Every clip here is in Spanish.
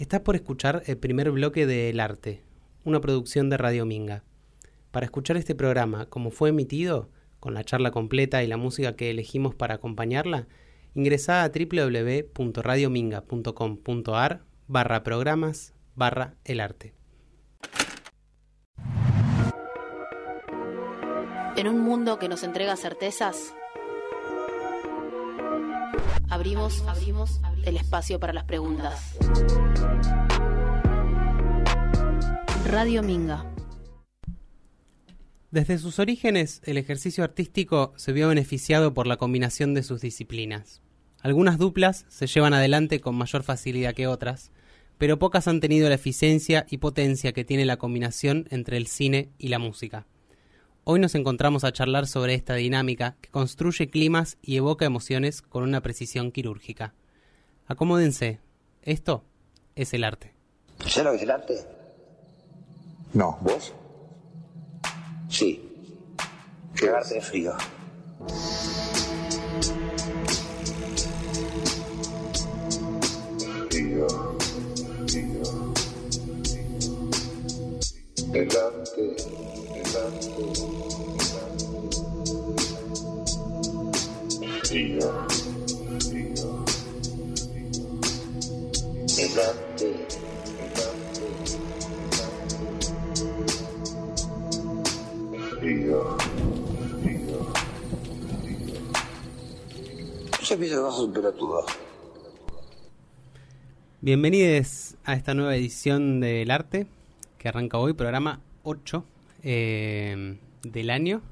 Estás por escuchar el primer bloque de El Arte, una producción de Radio Minga. Para escuchar este programa como fue emitido, con la charla completa y la música que elegimos para acompañarla, ingresa a www.radiominga.com.ar barra programas barra el arte. En un mundo que nos entrega certezas, abrimos, abrimos el espacio para las preguntas. Radio Minga. Desde sus orígenes, el ejercicio artístico se vio beneficiado por la combinación de sus disciplinas. Algunas duplas se llevan adelante con mayor facilidad que otras, pero pocas han tenido la eficiencia y potencia que tiene la combinación entre el cine y la música. Hoy nos encontramos a charlar sobre esta dinámica que construye climas y evoca emociones con una precisión quirúrgica. Acomódense, esto es el arte. ¿Sabes lo que es el arte? No, ¿vos? Sí. Cagarte de Frío, frío. El arte. Bienvenidos a esta nueva edición del arte que arranca hoy, programa 8 eh, del año.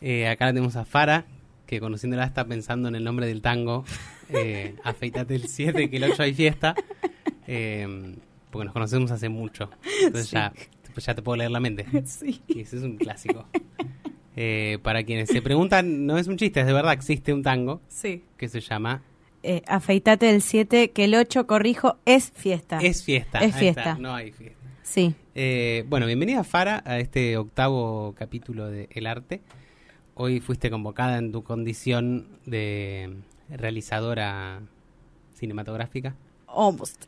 Eh, acá tenemos a Fara, que conociéndola está pensando en el nombre del tango. Eh, afeitate el 7, que el 8 hay fiesta. Eh, porque nos conocemos hace mucho. Entonces ya, pues ya te puedo leer la mente. Sí. Y ese es un clásico. Eh, para quienes se preguntan, no es un chiste, es de verdad, existe un tango Sí. que se llama Eh, afeitate el 7, que el 8, corrijo, es fiesta. Es fiesta. Es fiesta. No hay fiesta. Sí. Eh, bueno, bienvenida Fara a este octavo capítulo de El Arte. Hoy fuiste convocada en tu condición de realizadora cinematográfica, Almost.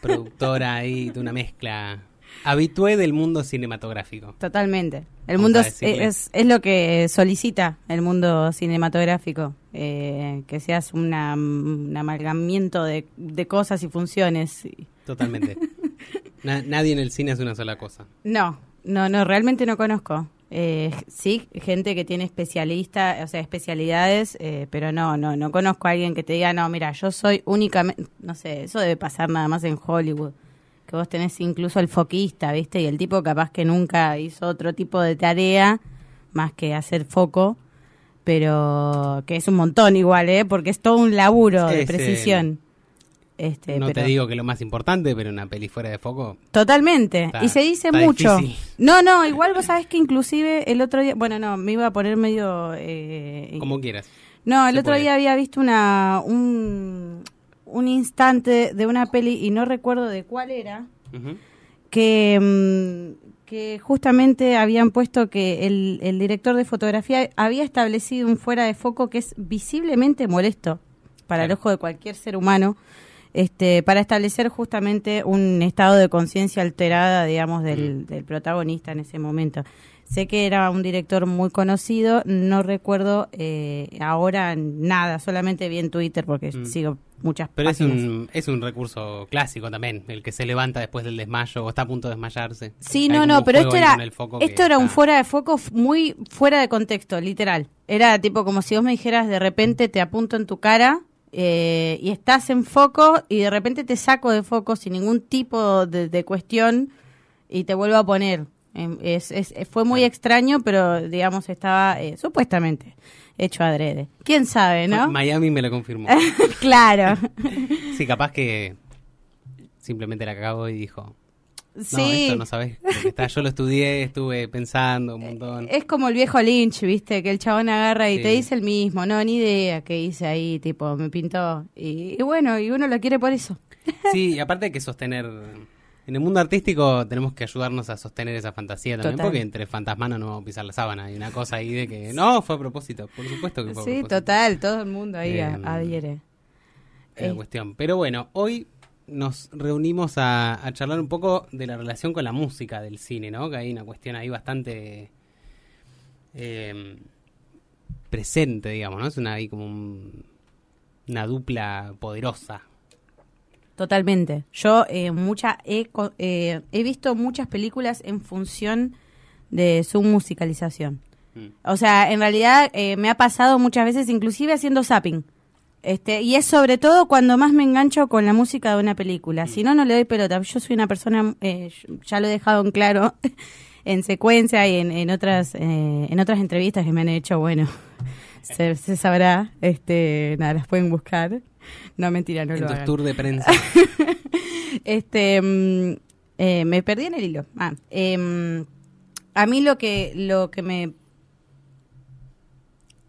productora ahí de una mezcla habitué del mundo cinematográfico. Totalmente. El mundo es, es, es lo que solicita el mundo cinematográfico. eh, que seas una, un amalgamiento de, de cosas y funciones. y- Totalmente. Na- nadie en el cine hace una sola cosa. No, no, no, realmente no conozco. Eh, sí, gente que tiene especialista, o sea, especialidades, eh, pero no, no, no conozco a alguien que te diga, no, mira, yo soy únicamente, no sé, eso debe pasar nada más en Hollywood, que vos tenés incluso el foquista, ¿viste? Y el tipo capaz que nunca hizo otro tipo de tarea más que hacer foco, pero que es un montón igual, ¿eh? Porque es todo un laburo de precisión. Este, no te digo que lo más importante, pero una peli fuera de foco. Totalmente. Está- y se dice mucho. difícil. No, no, igual vos sabés que inclusive el otro día, bueno, no, me iba a poner medio... eh, Como quieras. no, el otro puede. día había visto una un, un instante de una peli y no recuerdo de cuál era, que, mm, que justamente habían puesto que el, el director de fotografía había establecido un fuera de foco que es visiblemente molesto para el ojo de cualquier ser humano, este, para establecer justamente un estado de conciencia alterada, digamos, del, del protagonista en ese momento. Sé que era un director muy conocido, no recuerdo eh, ahora nada, solamente vi en Twitter porque Mm. sigo muchas Pero es páginas. un, es un recurso clásico también, el que se levanta después del desmayo o está a punto de desmayarse. Sí, Hay no, no, pero esto era, esto era un fuera de foco muy fuera de contexto, literal. Era tipo como si vos me dijeras de repente te apunto en tu cara eh, y estás en foco y de repente te saco de foco sin ningún tipo de, de cuestión y te vuelvo a poner. Em, Es, es- fue muy extraño, pero digamos estaba eh, supuestamente hecho adrede. ¿Quién sabe, no? Miami me lo confirmó. claro. sí, capaz que simplemente la cagó y dijo, no, sí. esto no sabes está. Yo lo estudié, estuve pensando un montón. Es como el viejo Lynch, ¿viste? Que el chabón agarra y Sí. te dice el mismo, no, ni idea qué hice ahí, tipo, me pintó. Y, y bueno, y uno lo quiere por eso. Sí, y aparte hay que sostener... En el mundo artístico tenemos que ayudarnos a sostener esa fantasía también, Total. porque entre fantasmanos no vamos a pisar la sábana. Hay una cosa ahí de que, no, fue a propósito, por supuesto que fue a Sí, propósito. total, todo el mundo ahí Em, adhiere. Eh. cuestión. Pero bueno, hoy nos reunimos a, a charlar un poco de la relación con la música del cine, ¿no? Que hay una cuestión ahí bastante eh, presente, digamos, ¿no? Es una ahí como un- una dupla poderosa. Totalmente. Yo eh, mucha he, eh, he visto muchas películas en función de su musicalización. Mm. O sea, en realidad eh, me ha pasado muchas veces, inclusive haciendo zapping. Este, y es sobre todo cuando más me engancho con la música de una película. Si no, no le doy pelota. Yo soy una persona, eh, ya lo he dejado en claro, en secuencia y en, en otras eh, en otras entrevistas que me han hecho, bueno, se, se sabrá, este, nada, las pueden buscar. No, mentira, no en lo hagan. tours de prensa. Este, mm, eh, me perdí en el hilo. Ah, em, a mí lo que lo que me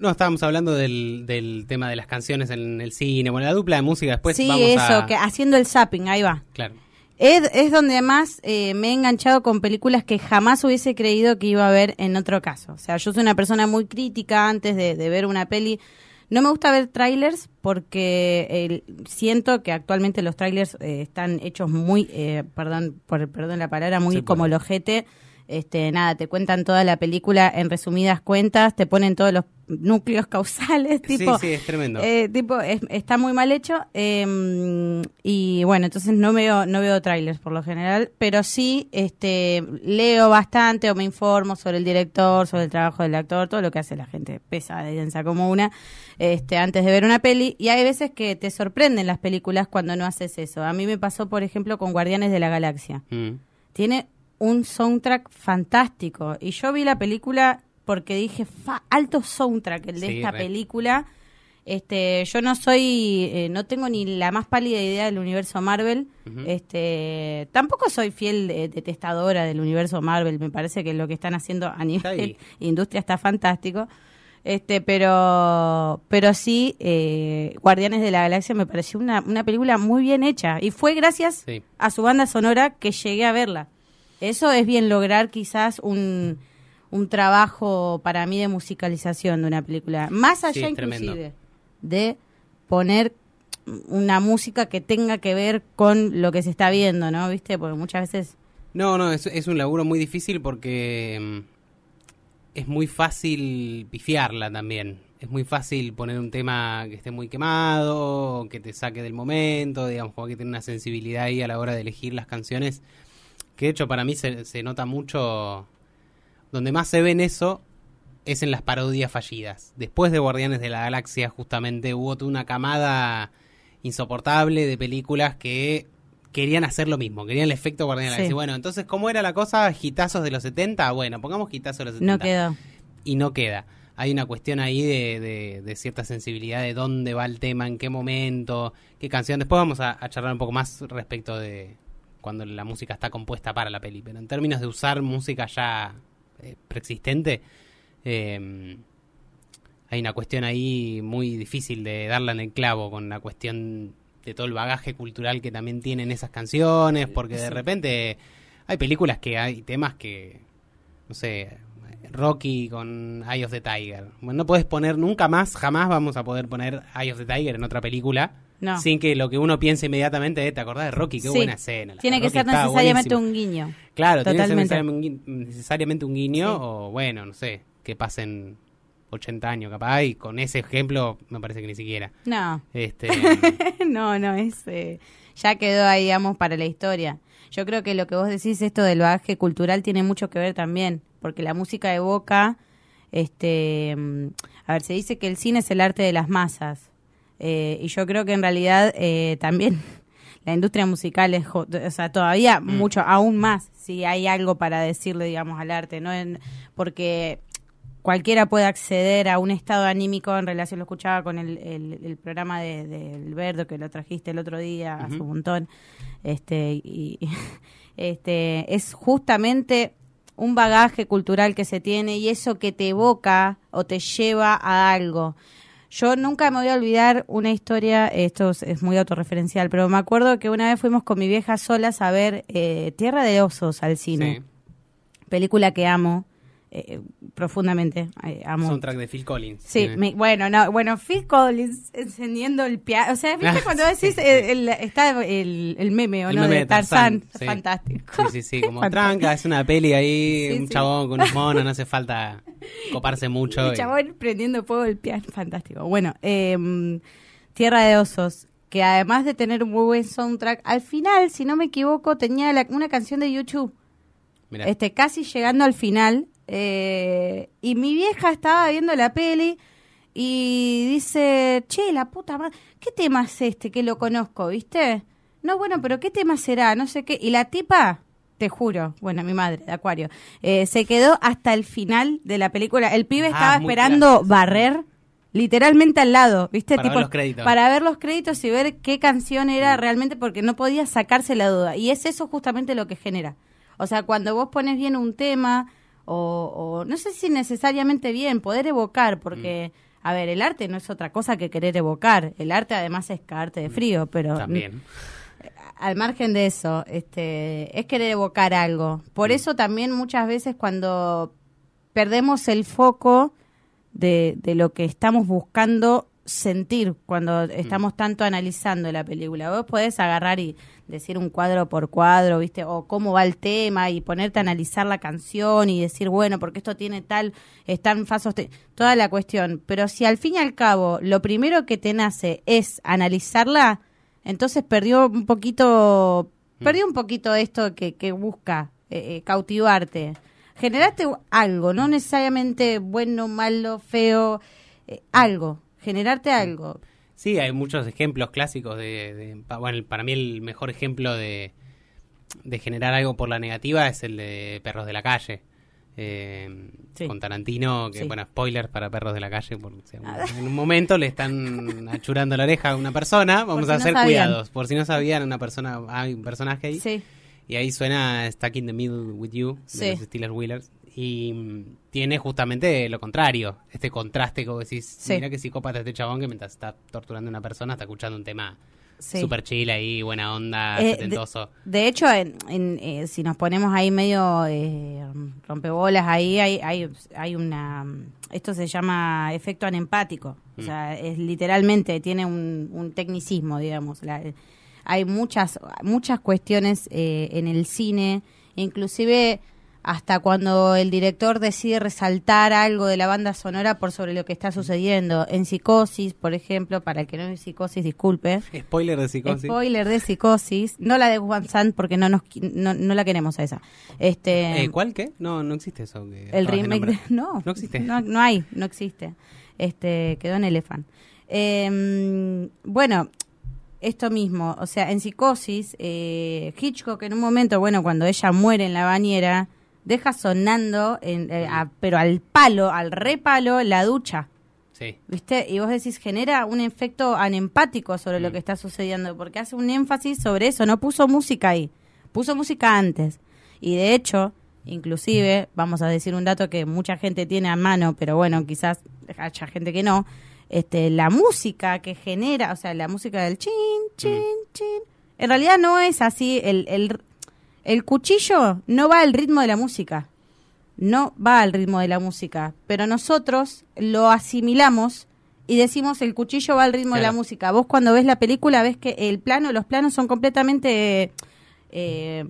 No, estábamos hablando del, del tema de las canciones en el cine, bueno, la dupla de música después sí vamos eso a... que haciendo el zapping ahí va. Claro. Es, es donde más eh, me he enganchado con películas que jamás hubiese creído que iba a ver en otro caso. O sea, yo soy una persona muy crítica antes de, de ver una peli. No me gusta ver trailers porque el- siento que actualmente los trailers eh, están hechos muy, eh, perdón, por, perdón la palabra, muy Sí, como el ojete. Este, nada, te cuentan toda la película en resumidas cuentas, te ponen todos los núcleos causales, tipo, sí, sí, es tremendo. eh, tipo, es- está muy mal hecho. eh, y bueno, entonces no veo, no veo trailers por lo general, pero sí este, leo bastante o me informo sobre el director, sobre el trabajo del actor, todo lo que hace la gente pesada y densa como una, este, antes de ver una peli. Y hay veces que te sorprenden las películas cuando no haces eso. A mí me pasó, por ejemplo, con Guardianes de la Galaxia Mm. tiene un soundtrack fantástico. Y yo vi la película porque dije, fa, alto soundtrack el de Sí, esta re. película. Este, yo no soy, eh, no tengo ni la más pálida idea del universo Marvel. Este, tampoco soy fiel eh, detestadora del universo Marvel. Me parece que lo que están haciendo a nivel industria está fantástico. Este, pero, pero sí, eh, Guardianes de la Galaxia me pareció una, una película muy bien hecha. Y fue gracias Sí. a su banda sonora que llegué a verla. Eso es bien lograr quizás un, un trabajo para mí de musicalización de una película. Más allá tremendo. inclusive de poner una música que tenga que ver con lo que se está viendo, ¿no? ¿Viste? Porque muchas veces... No, no, es, es un laburo muy difícil porque mm, es muy fácil pifiarla también. Es muy fácil poner un tema que esté muy quemado, que te saque del momento, digamos, como que tiene una sensibilidad ahí a la hora de elegir las canciones. Que de hecho para mí se, se nota mucho. Donde más se ven eso es en las parodias fallidas. Después de Guardianes de la Galaxia, justamente hubo toda una camada insoportable de películas que querían hacer lo mismo, querían el efecto Guardianes de la. Galaxia. Bueno, entonces, ¿cómo era la cosa? ¿Gitazos de los 70? Bueno, pongamos gitazos de los 70 No quedó. y no queda. Hay una cuestión ahí de, de- de cierta sensibilidad de dónde va el tema, en qué momento, qué canción. Después vamos a, a charlar un poco más respecto de cuando la música está compuesta para la peli. Pero en términos de usar música ya eh, preexistente, eh, hay una cuestión ahí muy difícil de darla en el clavo con la cuestión de todo el bagaje cultural que también tienen esas canciones, porque de repente hay películas que hay temas que, no sé, Rocky con Eye of the Tiger. Bueno, no puedes poner nunca más, jamás vamos a poder poner Eye of the Tiger en otra película. No. Sin que lo que uno piense inmediatamente es, ¿te acordás de Rocky? Qué Sí. buena escena. la Tiene que ser necesariamente un guiño. Claro, tiene que ser Totalmente. necesariamente un, gui- necesariamente un guiño Sí. o bueno, no sé, que pasen 80 años capaz y con ese ejemplo me parece que ni siquiera. No, Este, no, no, es eh, ya quedó ahí, digamos, para la historia. Yo creo que lo que vos decís, esto del bagaje cultural, tiene mucho que ver también, porque la música evoca, este, mm, a ver, se dice que el cine es el arte de las masas, eh, y yo creo que en realidad eh, también la industria musical es, o sea, todavía mucho, aún más, si hay algo para decirle, digamos, al arte, ¿no? En- porque cualquiera puede acceder a un estado anímico en relación, lo escuchaba con el, el- el programa de, de Alberto que lo trajiste el otro día hace un montón, este, y este, es justamente un bagaje cultural que se tiene y eso que te evoca o te lleva a algo. Yo nunca me voy a olvidar una historia, esto es, es muy autorreferencial, pero me acuerdo que una vez fuimos con mi vieja solas a ver eh, Tierra de Osos al cine sí. película que amo. Eh, profundamente. eh, amo. Soundtrack de Phil Collins. Sí, me- bueno, no, bueno, Phil Collins encendiendo el piano. O sea, ¿viste Ah, cuando decís el, el- está el, el meme o El no meme de Tarzán? Tarzán, sí. Fantástico. Sí, sí, sí, como tranca, es una peli ahí, Sí, un sí. chabón con un mono, no hace falta coparse mucho. El y- chabón prendiendo fuego el piano, fantástico. Bueno, eh, Tierra de Osos, que además de tener un muy buen soundtrack, al final, si no me equivoco, tenía la- una canción de YouTube, Mirá. este, casi llegando al final, eh, y mi vieja estaba viendo la peli y dice, che, la puta madre, ¿qué tema es este que lo conozco, viste? No, bueno, pero ¿qué tema será? No sé qué. Y la tipa, te juro, bueno, mi madre, de Acuario, eh, se quedó hasta el final de la película. El pibe Ah, estaba esperando barrer literalmente al lado, ¿viste? Para ver los créditos. Para ver los créditos y ver qué canción era realmente porque no podía sacarse la duda. Y es eso justamente lo que genera. O sea, cuando vos pones bien un tema, o, o no sé si necesariamente bien, poder evocar, porque, a ver, el arte no es otra cosa que querer evocar. El arte además es cagarte de frío, pero También. al margen de eso, este, es querer evocar algo. Por eso también muchas veces cuando perdemos el foco de, de lo que estamos buscando sentir cuando estamos tanto analizando la película. Vos podés agarrar y decir un cuadro por cuadro, ¿viste? O cómo va el tema y ponerte a analizar la canción y decir, bueno, porque esto tiene tal, están fasos, toda la cuestión. Pero si al fin y al cabo lo primero que te nace es analizarla, entonces perdió un poquito, perdió un poquito esto que, que busca eh, eh, cautivarte. Generaste algo, no necesariamente bueno, malo, feo, eh, algo, generarte algo. Sí, hay muchos ejemplos clásicos de, de- bueno, para mí el mejor ejemplo de, de generar algo por la negativa es el de Perros de la Calle. Eh, Sí. Con Tarantino, que Sí. bueno, spoiler para Perros de la Calle, porque o sea, en un momento le están achurando la oreja a una persona, vamos si a hacer cuidados, por si no sabían, una persona, hay un personaje ahí, Sí, y ahí suena Stuck in the Middle with You, de los Steelers Wheelers. Y mm, tiene justamente lo contrario, este contraste vos decís, Sí. mira que psicópata este chabón que mientras está torturando a una persona está escuchando un tema sí. super chill ahí, buena onda, Eh, de- setentoso. De hecho, en, en, eh, si nos ponemos ahí medio eh, rompebolas, ahí hay, hay, hay una... Esto se llama efecto anempático. O Mm. sea, es literalmente, tiene un, un tecnicismo, digamos. La- hay muchas, muchas cuestiones eh, en el cine, inclusive hasta cuando el director decide resaltar algo de la banda sonora por sobre lo que está sucediendo. En Psicosis, por ejemplo, para el que no es Psicosis, disculpe. Spoiler de psicosis. Spoiler de psicosis, no la de One Sand porque no nos no, no la queremos a esa. Este Eh, ¿Cuál qué? No, no existe eso. que el remake de, no, No existe. No, no hay, no existe. Este quedó en Elephant. Eh, bueno, esto mismo, o sea, en psicosis, eh, Hitchcock en un momento, bueno, cuando ella muere en la bañera, deja sonando, en, eh, a- pero al palo, al repalo, la ducha. Sí. ¿Viste? Y vos decís, genera un efecto anempático sobre lo Mm. que está sucediendo, porque hace un énfasis sobre eso, no puso música ahí, puso música antes. Y de hecho, inclusive, vamos a decir un dato que mucha gente tiene a mano, pero bueno, quizás haya gente que no, este, la música que genera, o sea, la música del chin, chin, chin, en realidad no es así, el, el, el cuchillo no va al ritmo de la música no va al ritmo de la música, pero nosotros lo asimilamos y decimos el cuchillo va al ritmo de la música. Vos cuando ves la película ves que el plano, los planos son completamente eh,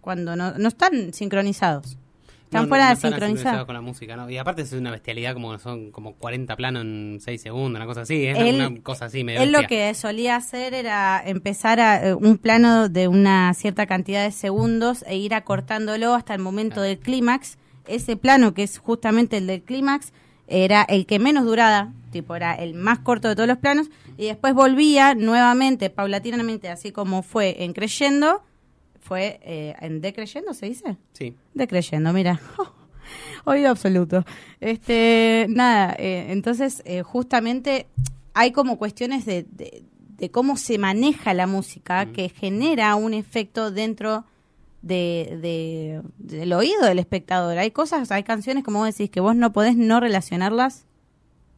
cuando no, no están sincronizados. Están No, fuera no de sincronizar. con la música, ¿no? Y aparte es una bestialidad como son como 40 planos en 6 segundos, una cosa así. Es Él- una cosa así medio Él lo que solía hacer era empezar a, eh, un plano de una cierta cantidad de segundos e ir acortándolo hasta el momento del clímax. Ese plano, que es justamente el del clímax, era el que menos duraba, tipo era el más corto de todos los planos, y después volvía nuevamente, paulatinamente, así como fue en creyendo, fue eh, en decreyendo, ¿se dice? Sí. Decreyendo, mira. Oído absoluto. Este, nada, eh, entonces eh, justamente hay como cuestiones de, de, de cómo se maneja la música que genera un efecto dentro de, de- del oído del espectador. Hay cosas, hay canciones, como vos decís, que vos no podés no relacionarlas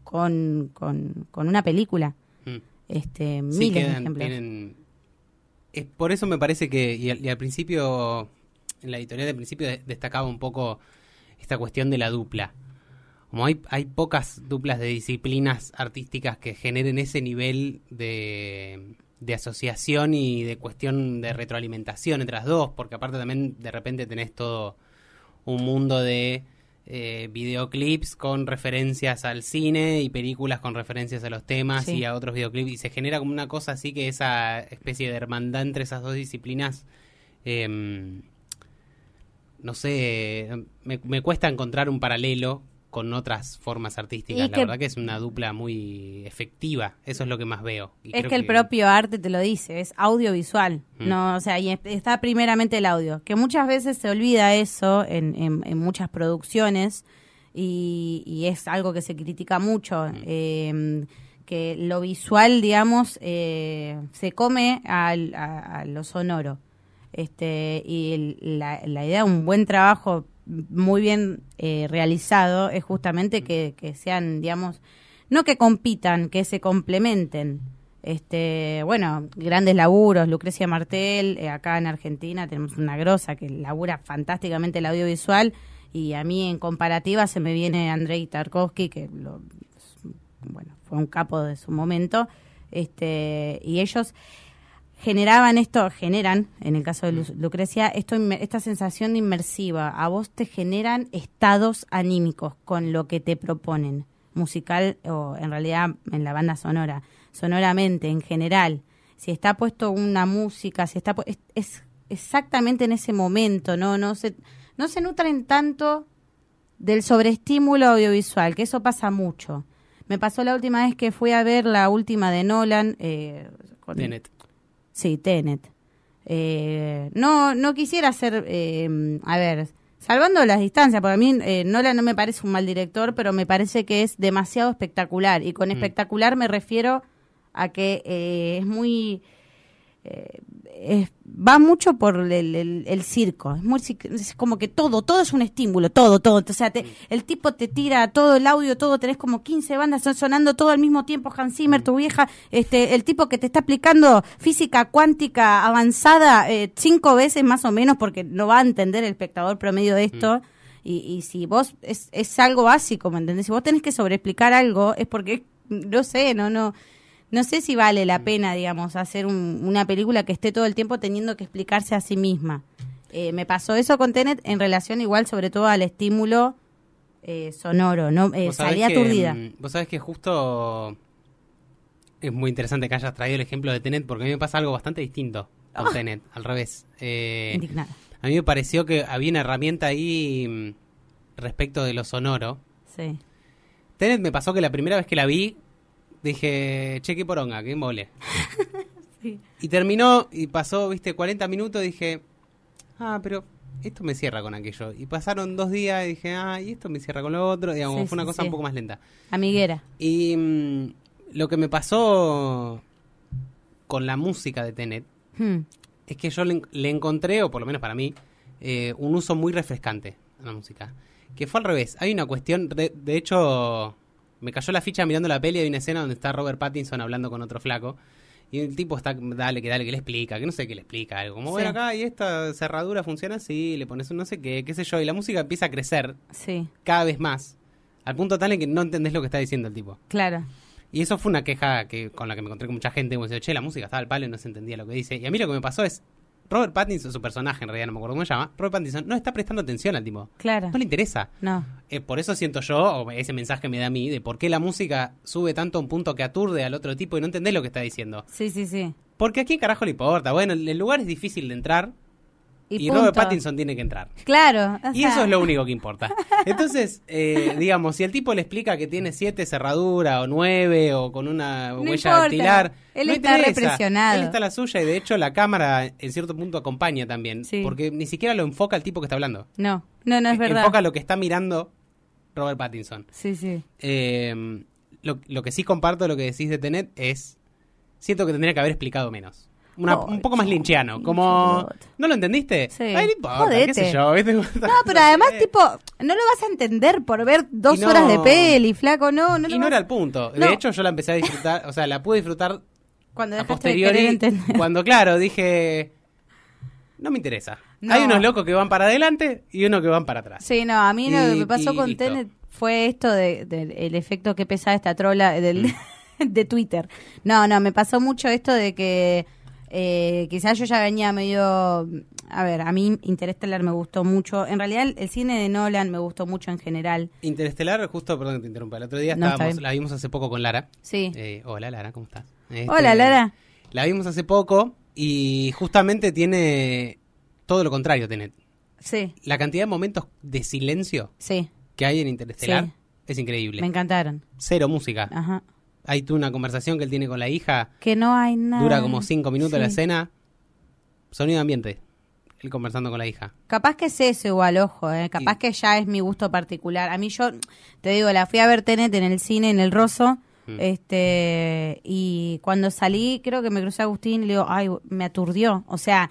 con, con, con una película. Mm. Este, Sí, miles de quedan, ejemplos. tienen... Es por eso me parece que, y al, principio, en la editorial del principio de- destacaba un poco esta cuestión de la dupla. Como hay, hay pocas duplas de disciplinas artísticas que generen ese nivel de, de asociación y de cuestión de retroalimentación entre las dos, porque aparte también de repente tenés todo un mundo de eh, videoclips con referencias al cine y películas con referencias a los temas Sí. y a otros videoclips y se genera como una cosa así que esa especie de hermandad entre esas dos disciplinas em, no sé me, me cuesta encontrar un paralelo con otras formas artísticas. Y la que- verdad que es una dupla muy efectiva. Eso es lo que más veo. Y Es creo que el propio arte te lo dice, es audiovisual, Mm. no, o sea, y es- está primeramente el audio, que muchas veces se olvida eso en, en- en muchas producciones y, y es algo que se critica mucho, eh, que lo visual, digamos, eh, se come al- a, a lo sonoro. Este, y el- la, la idea de un buen trabajo muy bien eh, realizado es justamente que, que sean, digamos, no que compitan, que se complementen. Este, bueno, grandes laburos, Lucrecia Martel, eh, acá en Argentina tenemos una grosa que labura fantásticamente el audiovisual y a mí en comparativa se me viene Andrei Tarkovsky, que lo, bueno, fue un capo de su momento, este, y ellos generaban esto, generan, en el caso de Lu- Lucrecia, esto, esta sensación de inmersiva. A vos te generan estados anímicos con lo que te proponen, musical o en realidad en la banda sonora, sonoramente, en general. Si está puesto una música, si está es, es exactamente en ese momento, no, no se, no se nutren tanto del sobreestímulo audiovisual, que eso pasa mucho. Me pasó la última vez que fui a ver la última de Nolan. Eh, con- Tenet. Sí, Tenet. Eh, no, no quisiera ser, eh, a ver, salvando las distancias, porque a mí eh, Nolan no me parece un mal director, pero me parece que es demasiado espectacular. Y con espectacular me refiero a que eh, es muy... eh, es- va mucho por el, el- el circo, es, muy, es como que todo, todo es un estímulo, todo, todo. O sea, te- el tipo te tira todo el audio, todo, tenés como 15 bandas son- sonando todo al mismo tiempo, Hans Zimmer, tu vieja, este, el tipo que te está explicando física cuántica avanzada eh, cinco veces más o menos, porque no va a entender el espectador promedio de esto. Y, y si vos, es, es algo básico, ¿me entendés? Si vos tenés que sobreexplicar algo, es porque, no sé, no, no, no sé si vale la pena, digamos, hacer un- una película que esté todo el tiempo teniendo que explicarse a sí misma. Eh, me pasó eso con Tenet en relación igual, sobre todo al estímulo eh, sonoro, ¿no? Eh, salí aturdida. mm, Vos sabés que justo es muy interesante que hayas traído el ejemplo de Tenet porque a mí me pasa algo bastante distinto Ah. con Tenet, al revés. Eh, Indignada. a mí me pareció que había una herramienta ahí mm, respecto de lo sonoro. Sí. Tenet me pasó que la primera vez que la vi dije, che, qué poronga, qué mole. Sí. Y terminó y pasó, viste, 40 minutos dije, ah, pero esto me cierra con aquello. Y pasaron dos días y dije, ah, y esto me cierra con lo otro. Digamos, Sí, fue una sí, cosa sí. un poco más lenta. Amiguera. Y mm, lo que me pasó con la música de Tenet Hmm. es que yo le, en- le encontré, o por lo menos para mí, eh, un uso muy refrescante a la música. Que fue al revés. Hay una cuestión, de, de hecho, me cayó la ficha mirando la peli. Hay una escena donde está Robert Pattinson hablando con otro flaco. Y el tipo está, dale, que dale, que le explica, que no sé qué le explica algo. Como, Sí. bueno, acá y esta cerradura funciona así, le pones un no sé qué, qué sé yo. Y la música empieza a crecer Sí, cada vez más. Al punto tal en que no entendés lo que está diciendo el tipo. claro. Y eso fue una queja que con la que me encontré con mucha gente, como decía, che, la música estaba al palo y no se entendía lo que dice. Y a mí lo que me pasó es, Robert Pattinson, su personaje en realidad, no me acuerdo cómo se llama, Robert Pattinson no está prestando atención al tipo. Claro. No le interesa. No. Eh, por eso siento yo, o ese mensaje me da a mí, de por qué la música sube tanto a un punto que aturde al otro tipo y no entendés lo que está diciendo. Sí, sí, sí. Porque a quién carajo le importa. Bueno, el el lugar es difícil de entrar Y. Robert Pattinson tiene que entrar. Claro. o Y eso es lo único que importa. Entonces, eh, digamos, si el tipo le explica que tiene siete cerraduras o nueve o con una No huella dactilar, Él no está interesa. represionado. Él está la suya y de hecho la cámara en cierto punto acompaña también. Sí. Porque ni siquiera lo enfoca el tipo que está hablando. No, no, no es verdad. Enfoca lo que está mirando Robert Pattinson. Sí, sí. Eh, lo, lo que sí comparto lo que decís de Tenet es. Siento que tendría que haber explicado menos. Una- un poco más linchiano. Como. ¿No lo entendiste? Sí. Ay, no importa, Jodete. qué sé yo. ¿viste? No, pero además, tipo, no lo vas a entender por ver dos no- horas de peli, flaco, no, no y no vas- era el punto. De hecho, yo la empecé a disfrutar, o sea, la pude disfrutar Cuando a de posteriori entender. cuando, claro, dije, no me interesa. No. Hay unos locos que van para adelante y unos que van para atrás. Sí, no, a mí lo que me pasó con listo. Tenet fue esto de, del- el efecto que pesaba esta trola del, de Twitter. No, no, me pasó mucho esto de que eh, quizás yo ya venía medio... A ver, a mí Interstellar me gustó mucho. En realidad el cine de Nolan me gustó mucho en general. Interestelar, justo, perdón que te interrumpa, el otro día No, estábamos, la vimos hace poco con Lara. Sí. Eh, hola Lara, ¿cómo estás? Este, Hola, Lara. La vimos hace poco y justamente tiene todo lo contrario, Tenet. Sí, La cantidad de momentos de silencio sí, que hay en Interestelar Sí. es increíble. me encantaron. Cero música. Ajá. Hay tú una conversación que él tiene con la hija, Que no hay nada. dura como cinco minutos la escena. Sonido ambiente. Él conversando con la hija. Capaz que es eso igual, ojo, eh. capaz Y- que ya es mi gusto particular. A mí yo, te digo, la fui a ver Tenet en el cine, en el Rosso, Mm. este, y cuando salí, creo que me crucé a Agustín y le digo, ay, me aturdió. O sea,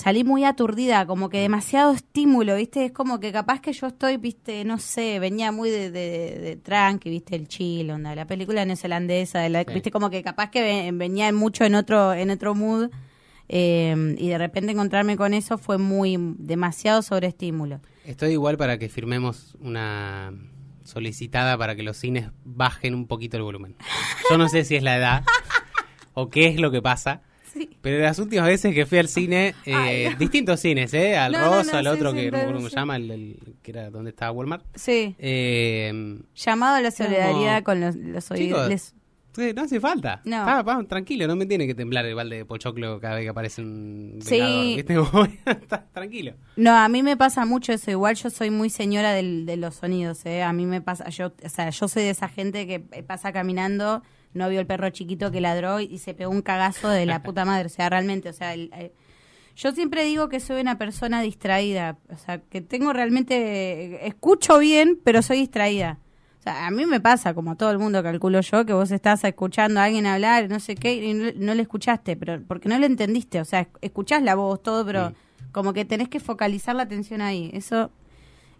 salí muy aturdida, como Mm. que demasiado estímulo, ¿viste? Es como que capaz que yo estoy, ¿viste? No sé, venía muy de, de, de tranqui, ¿viste? El chill, onda, la película neozelandesa, de la- Sí. ¿viste? Como que capaz que ve- venía mucho en otro, en otro mood. eh, y de repente encontrarme con eso fue muy demasiado sobreestímulo. Estoy igual para que firmemos una solicitada para que los cines bajen un poquito el volumen. Yo no sé si es la edad o qué es lo que pasa. Pero las últimas veces que fui al cine, eh, distintos cines, ¿eh? Al No, no, no, al sí, otro sí, que no acuerdo pero cómo se sí. llama, el, el- que era donde estaba Walmart. Sí. Eh, Llamado a la solidaridad Como- con los, los oídos. Sí, no hace falta. No. Tranquilo, no me tiene que temblar el balde de pochoclo cada vez que aparece un Sí. Como, está tranquilo. No, a mí me pasa mucho eso. Igual yo soy muy señora del- de los sonidos, ¿eh? A mí me pasa, yo, o sea, yo soy de esa gente que pasa caminando, no vio el perro chiquito que ladró y se pegó un cagazo de la puta madre. O sea, realmente, o sea, el- el- yo siempre digo que soy una persona distraída. O sea, que tengo realmente, escucho bien, pero soy distraída. O sea, a mí me pasa, como a todo el mundo calculo yo, que vos estás escuchando a alguien hablar, no sé qué, y no, no le escuchaste, pero porque no le entendiste. O sea, escuchás la voz, todo, pero como que tenés que focalizar la atención ahí. Eso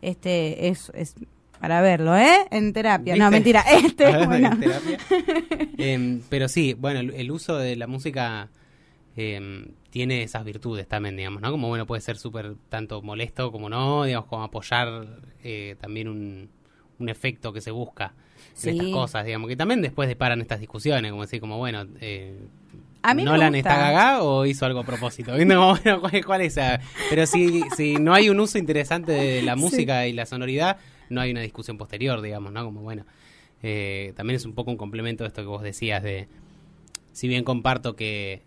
este es, es para verlo, ¿eh? En terapia. No, mentira. Este, bueno. terapia. Em, pero sí, bueno, el, el uso de la música em, tiene esas virtudes también, digamos, ¿no? Como, bueno, puede ser súper tanto molesto como no, digamos, como apoyar eh, también un, un efecto que se busca en Sí. estas cosas, digamos, que también después deparan estas discusiones, como decir, como, bueno, eh, A mí ¿Nolan está gaga o hizo algo a propósito? Como, bueno, ¿cuál, cuál es? Pero si, si no hay un uso interesante de la música y la sonoridad, no hay una discusión posterior, digamos, ¿no? Como, bueno, eh, también es un poco un complemento de esto que vos decías de, si bien comparto que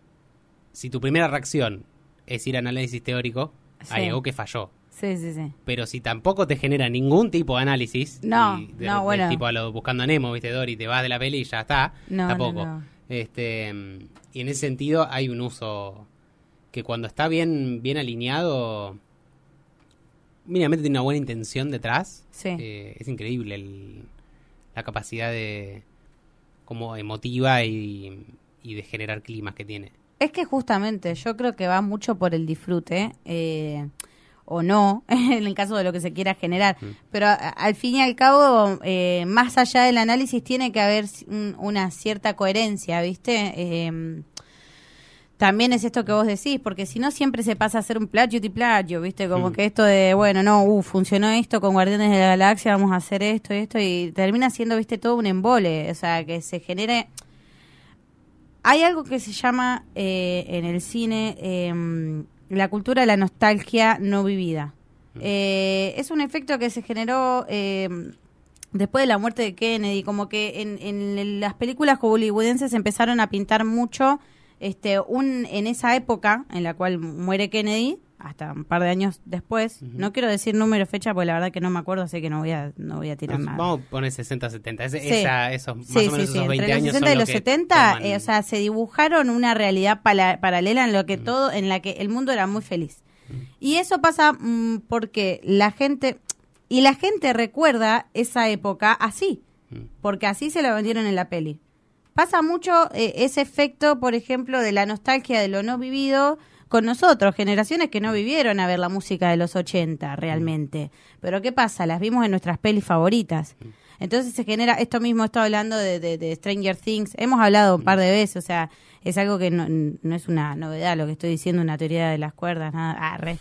si tu primera reacción es ir a análisis teórico, hay algo que falló. Sí, sí, sí. Pero si tampoco te genera ningún tipo de análisis, No, y de- no, bueno. tipo a lo buscando a Nemo, viste, Dory, te vas de la peli y ya está, No, tampoco. no. Este, y en ese sentido hay un uso que cuando está bien, bien alineado, mínimamente tiene una buena intención detrás. Sí. eh, es increíble el- la capacidad de como emotiva y, y de generar climas que tiene. Es que justamente yo creo que va mucho por el disfrute, eh, o no, en el caso de lo que se quiera generar. Pero a- al fin y al cabo, eh, más allá del análisis, tiene que haber un- una cierta coherencia, ¿viste? Eh, también es esto que vos decís, porque si no siempre se pasa a ser un plagio y plagio, ¿viste? Como Mm. que esto de, bueno, no, uh, funcionó esto con Guardianes de la Galaxia, vamos a hacer esto y esto, y termina siendo, ¿viste? Todo un embole, o sea, que se genere... Hay algo que se llama eh, en el cine em, la cultura de la nostalgia no vivida. Eh, es un efecto que se generó em, después de la muerte de Kennedy, como que en, en las películas hollywoodenses empezaron a pintar mucho este un en esa época en la cual muere Kennedy hasta un par de años después no quiero decir número fecha porque la verdad que no me acuerdo así que no voy a no voy a tirar nada Vamos a poner 60, 70. Ese- Sí. esa- esos, más Sí, o menos sí, esos 20 entre los años 60 son y lo los que 70, toman- eh, o sea, se dibujaron una realidad paralela en lo que todo, en la que el mundo era muy feliz. Y eso pasa mm, porque la gente, y la gente recuerda esa época así, porque así se lo vendieron en la peli. Pasa mucho eh, ese efecto, por ejemplo, de la nostalgia de lo no vivido con nosotros, generaciones que no vivieron a ver la música de los 80 realmente. Pero ¿qué pasa? Las vimos en nuestras pelis favoritas. Entonces se genera esto mismo, estoy hablando de, de- de Stranger Things, hemos hablado un par de veces, o sea, es algo que no, no es una novedad lo que estoy diciendo, una teoría de las cuerdas, nada, arre.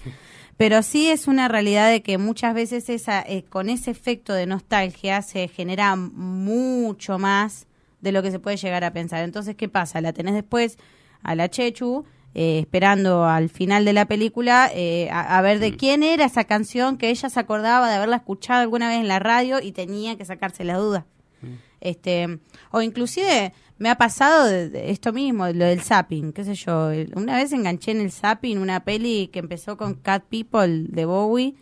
Pero sí es una realidad de que muchas veces esa, eh, con ese efecto de nostalgia se genera mucho más de lo que se puede llegar a pensar. Entonces, ¿qué pasa? La tenés después a la Chechu eh, esperando al final de la película eh, a, a ver de quién era esa canción que ella se acordaba de haberla escuchado alguna vez en la radio y tenía que sacarse la duda. Este, o inclusive me ha pasado de- de esto mismo, lo del zapping, qué sé yo. Una vez enganché en el zapping una peli que empezó con Cat People de Bowie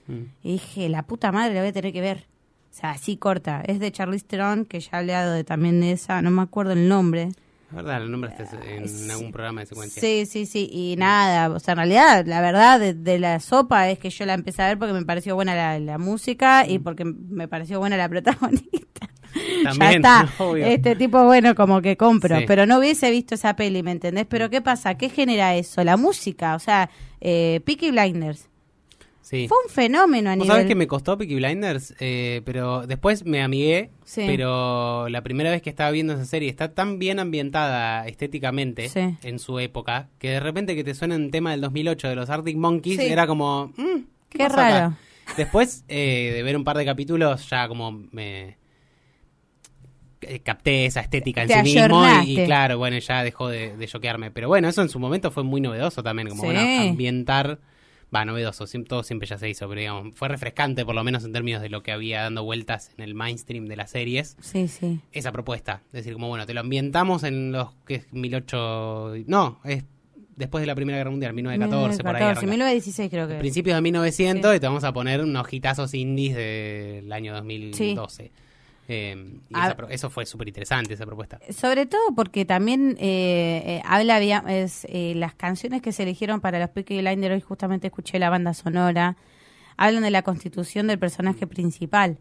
y dije, la puta madre la voy a tener que ver. O sea, así corta. Es de Charlize Theron, que ya he hablado de, también de esa, no me acuerdo el nombre. La verdad, el nombre está en sí. algún programa de secuencia. Sí, sí, sí, y nada, o sea, en realidad, la verdad de, de la sopa es que yo la empecé a ver porque me pareció buena la, la música y porque me pareció buena la protagonista. ya También, está, obvio. este tipo, bueno, como que compro, Sí. pero no hubiese visto esa peli, ¿me entendés? Pero ¿qué pasa? ¿Qué genera eso? La música, o sea, eh, Peaky Blinders. Sí. Fue un fenómeno a ¿Vos nivel... sabés que me costó Peaky Blinders? Eh, pero después me amigué. Sí. Pero la primera vez que estaba viendo esa serie está tan bien ambientada estéticamente Sí. en su época que de repente que te suena un tema del 2008 de los Arctic Monkeys era como. mm, ¿Qué, Qué pasó acá? raro. Después eh, de ver un par de capítulos ya como me eh, capté esa estética en Te sí mismo y, claro, bueno, ya dejó de, de choquearme. Pero bueno, eso en su momento fue muy novedoso también, como bueno, ambientar, va, novedoso, todo siempre ya se hizo, pero digamos, fue refrescante por lo menos en términos de lo que había dando vueltas en el mainstream de las series. Sí, sí. Esa propuesta, es decir, como bueno, te lo ambientamos en los que es 18... No, es después de la Primera Guerra Mundial, 1914, por ahí. 1914, arranca. 1916 creo que. Principios de 1900 y te vamos a poner unos hitazos indies del año 2012. Eh, y A- esa pro- eso fue súper interesante, esa propuesta. Sobre todo porque también eh, eh, habla es, eh, las canciones que se eligieron para los Peaky Blinders, hoy justamente escuché la banda sonora, hablan de la constitución del personaje principal.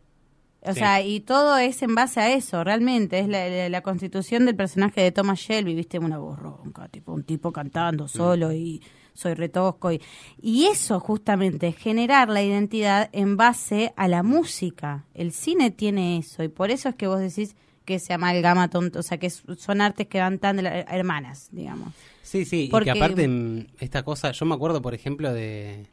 O Sí. sea, y todo es en base a eso, realmente, es la, la- la constitución del personaje de Thomas Shelby, viste, una voz ronca, tipo un tipo cantando solo y soy retosco. Y, y eso justamente, generar la identidad en base a la música. El cine tiene eso, y por eso es que vos decís que se amalgama tonto, o sea, que son artes que van tan de la- hermanas, digamos. Sí, sí, Porque- y que aparte mm, esta cosa, yo me acuerdo, por ejemplo, de...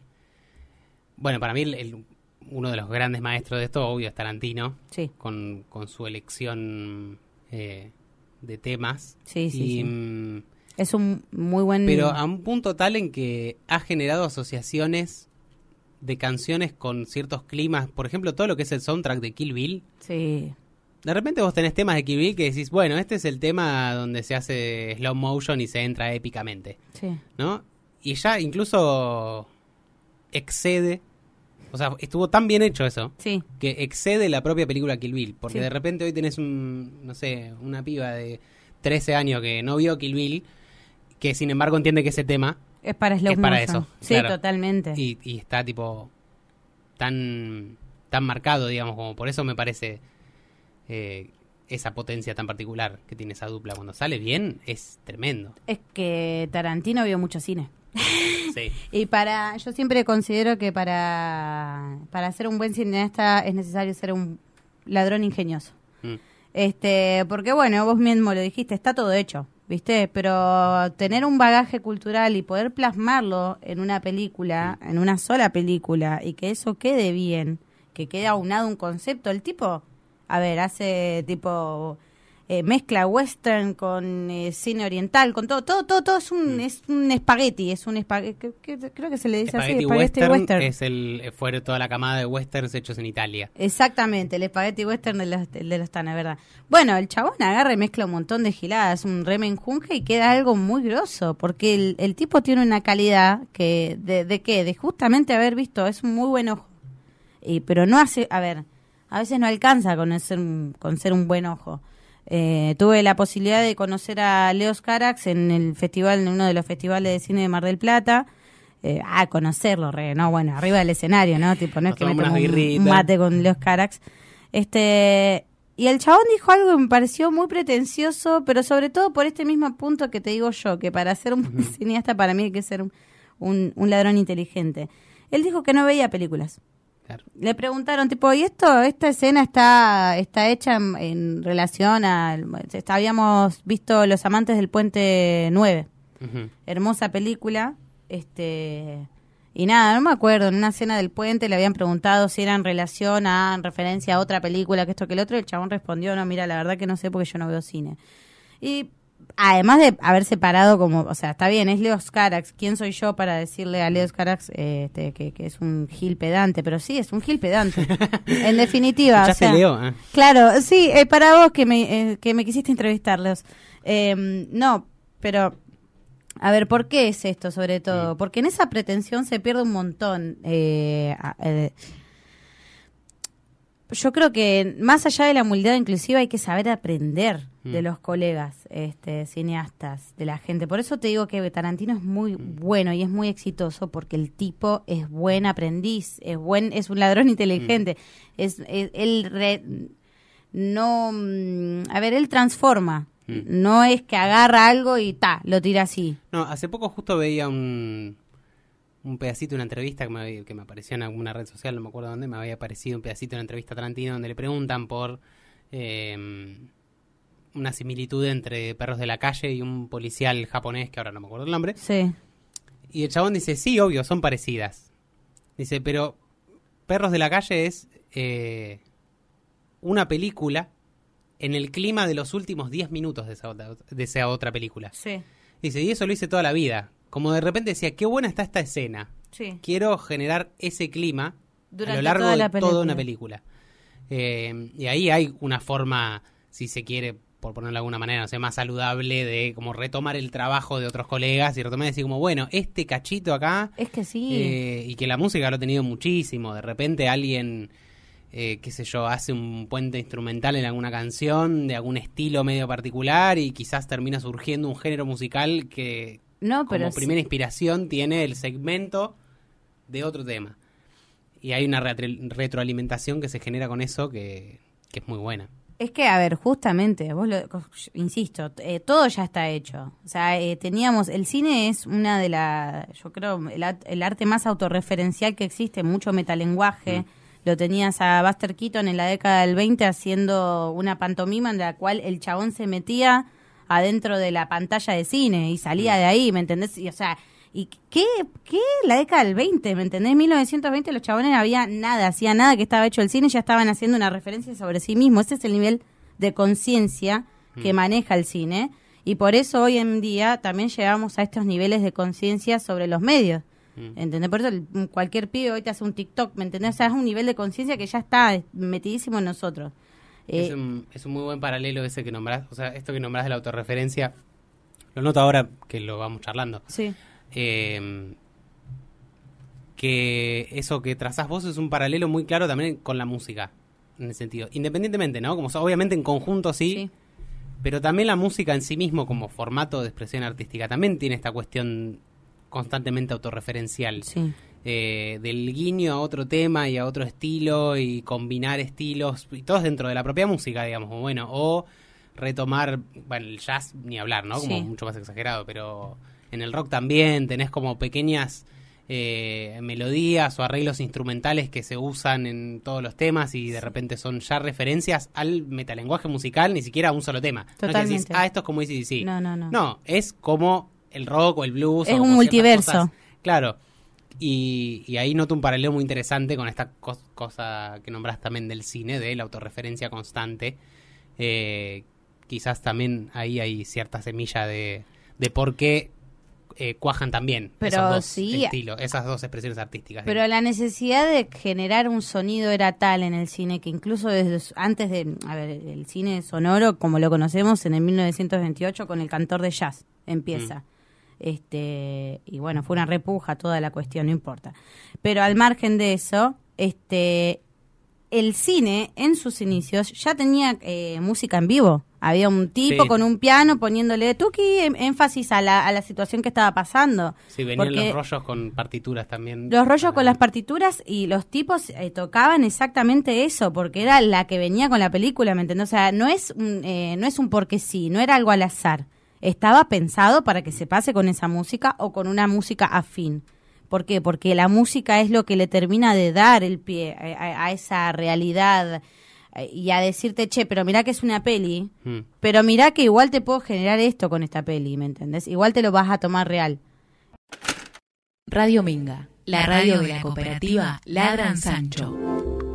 Bueno, para mí el- el- uno de los grandes maestros de esto, obvio, es Tarantino, Sí, con, con su elección eh, de temas. Sí, sí, Y, sí. Es un muy buen... Pero a un punto tal en que ha generado asociaciones de canciones con ciertos climas. Por ejemplo, todo lo que es el soundtrack de Kill Bill. Sí, De repente vos tenés temas de Kill Bill que decís, bueno, este es el tema donde se hace slow motion y se entra épicamente, sí. ¿no? Y ya incluso excede, o sea, estuvo tan bien hecho eso, Sí, que excede la propia película Kill Bill. Porque Sí. de repente hoy tenés un, no sé, una piba de 13 años que no vio Kill Bill, que sin embargo entiende que ese tema es para slow Es para motion. eso, Sí, claro. totalmente. y, y está tipo tan tan marcado digamos como por eso me parece eh, esa potencia tan particular que tiene esa dupla cuando sale bien es tremendo Es que Tarantino vio mucho cine. sí Y para, yo siempre considero que para, para ser un buen cineasta es necesario ser un ladrón ingenioso. Mm. Este, porque bueno, vos mismo lo dijiste, está todo hecho, ¿viste? Pero tener un bagaje cultural y poder plasmarlo en una película, en una sola película, y que eso quede bien, que quede aunado un concepto, el tipo, a ver, hace tipo eh, mezcla western con eh, cine oriental, con todo, todo, todo, todo es un, es un espagueti, es un espagueti, creo que se le dice así, espagueti western, western. es el eh, fue toda la camada de westerns hechos en Italia Exactamente, el espagueti western de los, de los Tana, ¿verdad? Bueno, el chabón agarra y mezcla un montón de giladas, un remenjunje y queda algo muy grosso, porque el, el tipo tiene una calidad que, de, ¿de qué? De justamente haber visto, es un muy buen ojo. Y, pero no hace, a ver, a veces no alcanza con ser con ser un buen ojo. Eh, tuve la posibilidad de conocer a Leos Carax en el festival, en uno de los festivales de cine de Mar del Plata. Eh, ah, conocerlo, re, no, bueno, arriba del escenario, ¿no? Tipo, no es que me tomo un- mate con Leos Carax. Este, y el chabón dijo algo que me pareció muy pretencioso, pero sobre todo por este mismo punto que te digo yo, que para ser un cineasta para mí hay que ser un, un- un ladrón inteligente. Él dijo que no veía películas. Claro. Le preguntaron, tipo, ¿y esto, esta escena está, está hecha en, en relación a... Habíamos visto Los Amantes del Puente 9, Ujú. hermosa película, este... Y nada, no me acuerdo, en una escena del puente le habían preguntado si era en relación a, en referencia a otra película, que esto que el otro, y el chabón respondió, no, mira, la verdad que no sé porque yo no veo cine. Y además de haber separado como, o sea, está bien, es Leo Carax, ¿quién soy yo para decirle a Leo Carax eh, este, que, que es un gil pedante? Pero sí, es un gil pedante. en definitiva. o ¿Escuchaste, sea, Leo? Ah. Claro, sí, eh, para vos que me, eh, que me quisiste entrevistarlos. Eh, no, pero, a ver, ¿por qué es esto sobre todo? Porque en esa pretensión se pierde un montón. eh, a- eh, yo creo que más allá de la humildad inclusiva hay que saber aprender de los colegas este, cineastas, de la gente. Por eso te digo que Tarantino es muy bueno y es muy exitoso porque el tipo es buen aprendiz, es buen, es un ladrón inteligente. Es, es- él re- no, mm, a ver, él transforma. Mm. No es que agarra algo y ta, lo tira así. No, hace poco justo veía un, un pedacito de una entrevista que me, que me apareció en alguna red social, no me acuerdo dónde, me había aparecido un pedacito de una entrevista a Tarantino donde le preguntan por eh, una similitud entre perros de la calle y un policial japonés, que ahora no me acuerdo el nombre. Sí. Y el chabón dice, sí, obvio, son parecidas. Dice, pero Perros de la Calle es eh, una película en el clima de los últimos 10 minutos de esa, otra, de esa otra película. Sí. Dice, y eso lo hice toda la vida. Como de repente decía, qué buena está esta escena. Sí. Quiero generar ese clima a Durante lo largo toda de toda una película. película. Eh, y ahí hay una forma, si se quiere, por ponerlo de alguna manera, no sé, más saludable de como retomar el trabajo de otros colegas y retomar y decir como, bueno, este cachito acá Es que sí. eh, y que la música lo ha tenido muchísimo. De repente alguien, eh, qué sé yo, hace un puente instrumental en alguna canción de algún estilo medio particular y quizás termina surgiendo un género musical que no, pero como sí. primera inspiración tiene el segmento de otro tema. Y hay una retroalimentación que se genera con eso que, que es muy buena. Es que, a ver, justamente, vos lo, insisto, eh, todo ya está hecho. O sea, eh, teníamos, el cine es una de las, yo creo, el, el arte más autorreferencial que existe, mucho metalenguaje. Lo tenías a Buster Keaton en la década del 20 haciendo una pantomima en la cual el chabón se metía adentro de la pantalla de cine y salía de ahí, ¿me entendés? Y, o sea, ¿y qué, qué? La década del 20, ¿me entendés? En 1920 los chabones no había nada, hacía nada que estaba hecho el cine, ya estaban haciendo una referencia sobre sí mismos. Ese es el nivel de conciencia que maneja el cine. Y por eso hoy en día también llegamos a estos niveles de conciencia sobre los medios. ¿Entendés? Por eso el- cualquier pibe hoy te hace un TikTok, ¿me entendés? O sea, es un nivel de conciencia que ya está metidísimo en nosotros. Es, Eh, un, es un muy buen paralelo ese que nombrás. O sea, esto que nombrás de la autorreferencia, lo noto ahora que lo vamos charlando. sí. Eh, que eso que trazás vos es un paralelo muy claro también con la música. En el sentido, independientemente, ¿no? Como obviamente en conjunto sí, Sí. pero también la música en sí mismo como formato de expresión artística también tiene esta cuestión constantemente autorreferencial. Sí. Eh, del guiño a otro tema y a otro estilo y combinar estilos y todos dentro de la propia música, digamos, o bueno, o retomar, bueno, el jazz ni hablar, ¿no? Como Sí. mucho más exagerado, pero en el rock también tenés como pequeñas eh, melodías o arreglos instrumentales que se usan en todos los temas y de repente son ya referencias al metalenguaje musical, ni siquiera a un solo tema. No es que decís, Totalmente. ah, esto es como sí. No, no, no. No, es como el rock o el blues. Es o un multiverso. Claro. Y, y ahí noto un paralelo muy interesante con esta cos- cosa que nombras también del cine, de la autorreferencia constante. Eh, quizás también ahí hay cierta semilla de, de por qué eh, cuajan también Pero esos dos sí. estilos, esas dos expresiones artísticas. Pero la necesidad de generar un sonido era tal en el cine que incluso desde antes de, a ver, el cine sonoro como lo conocemos en el 1928 con el cantor de jazz empieza. Este, y bueno, fue una repuja toda la cuestión, no importa. Pero al margen de eso, este el cine en sus inicios ya tenía eh, música en vivo. Había un tipo Sí. con un piano poniéndole tuki em- énfasis a la, a la situación que estaba pasando. Sí, venían los rollos con partituras también. los rollos con las partituras y los tipos eh, tocaban exactamente eso, porque era la que venía con la película, ¿me entendés? O sea, no es, un, eh, no es un porque sí, no era algo al azar. Estaba pensado para que se pase con esa música o con una música afín. ¿Por qué? Porque la música es lo que le termina de dar el pie a, a- a esa realidad eh, y a decirte, che, pero mirá que es una peli, Mm. pero mirá que igual te puedo generar esto con esta peli, ¿me entendés? Igual te lo vas a tomar real. Radio Minga, la radio de la cooperativa Ladran Sancho.